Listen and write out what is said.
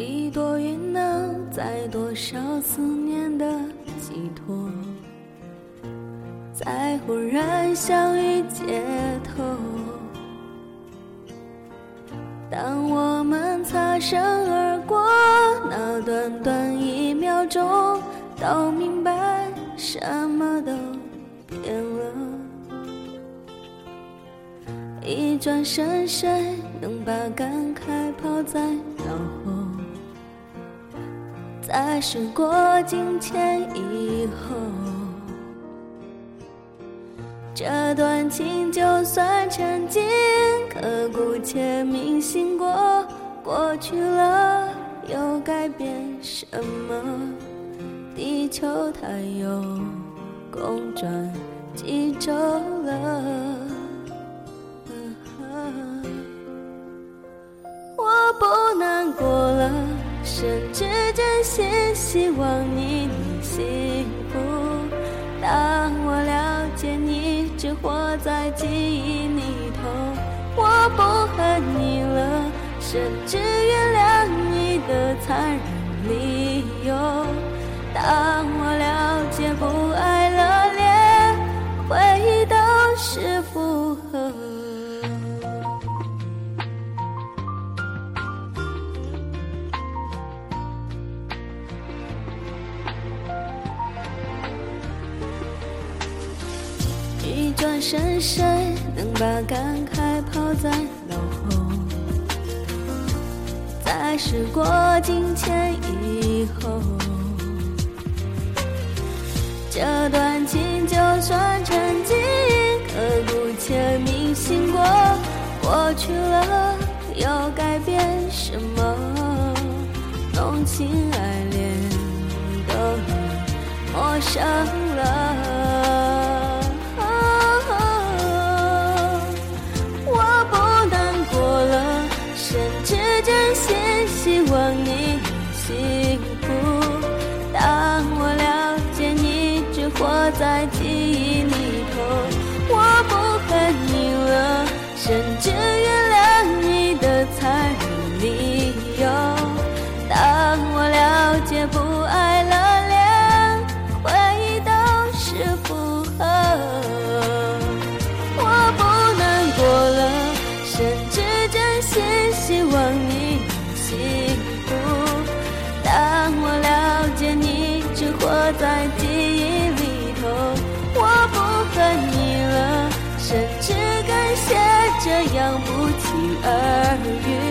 一朵云能载多少思念的寄托，在忽然相遇街头。当我们擦身而过，那短短一秒钟，都明白什么都变了。一转身，谁能把感慨抛在脑后？在时过境迁以后，这段情就算曾经刻骨且铭心过，过去了又改变什么？地球它又公转几周了。我不难过了，甚至希望你能幸福。当我了解你只活在记忆里头，我不恨你了，甚至原谅你的残忍转身，谁能把感慨抛在脑后？在时过境迁以后，这段情就算曾经刻骨且铭心过，过去了又改变什么？浓情爱恋都陌生了。活在记忆里头，我不恨你了，甚至原谅你的残忍理由。当我了解不爱了，连回忆都是负荷。我不难过了，甚至真心希望你能幸福。当我了解你只活在记忆想不期而遇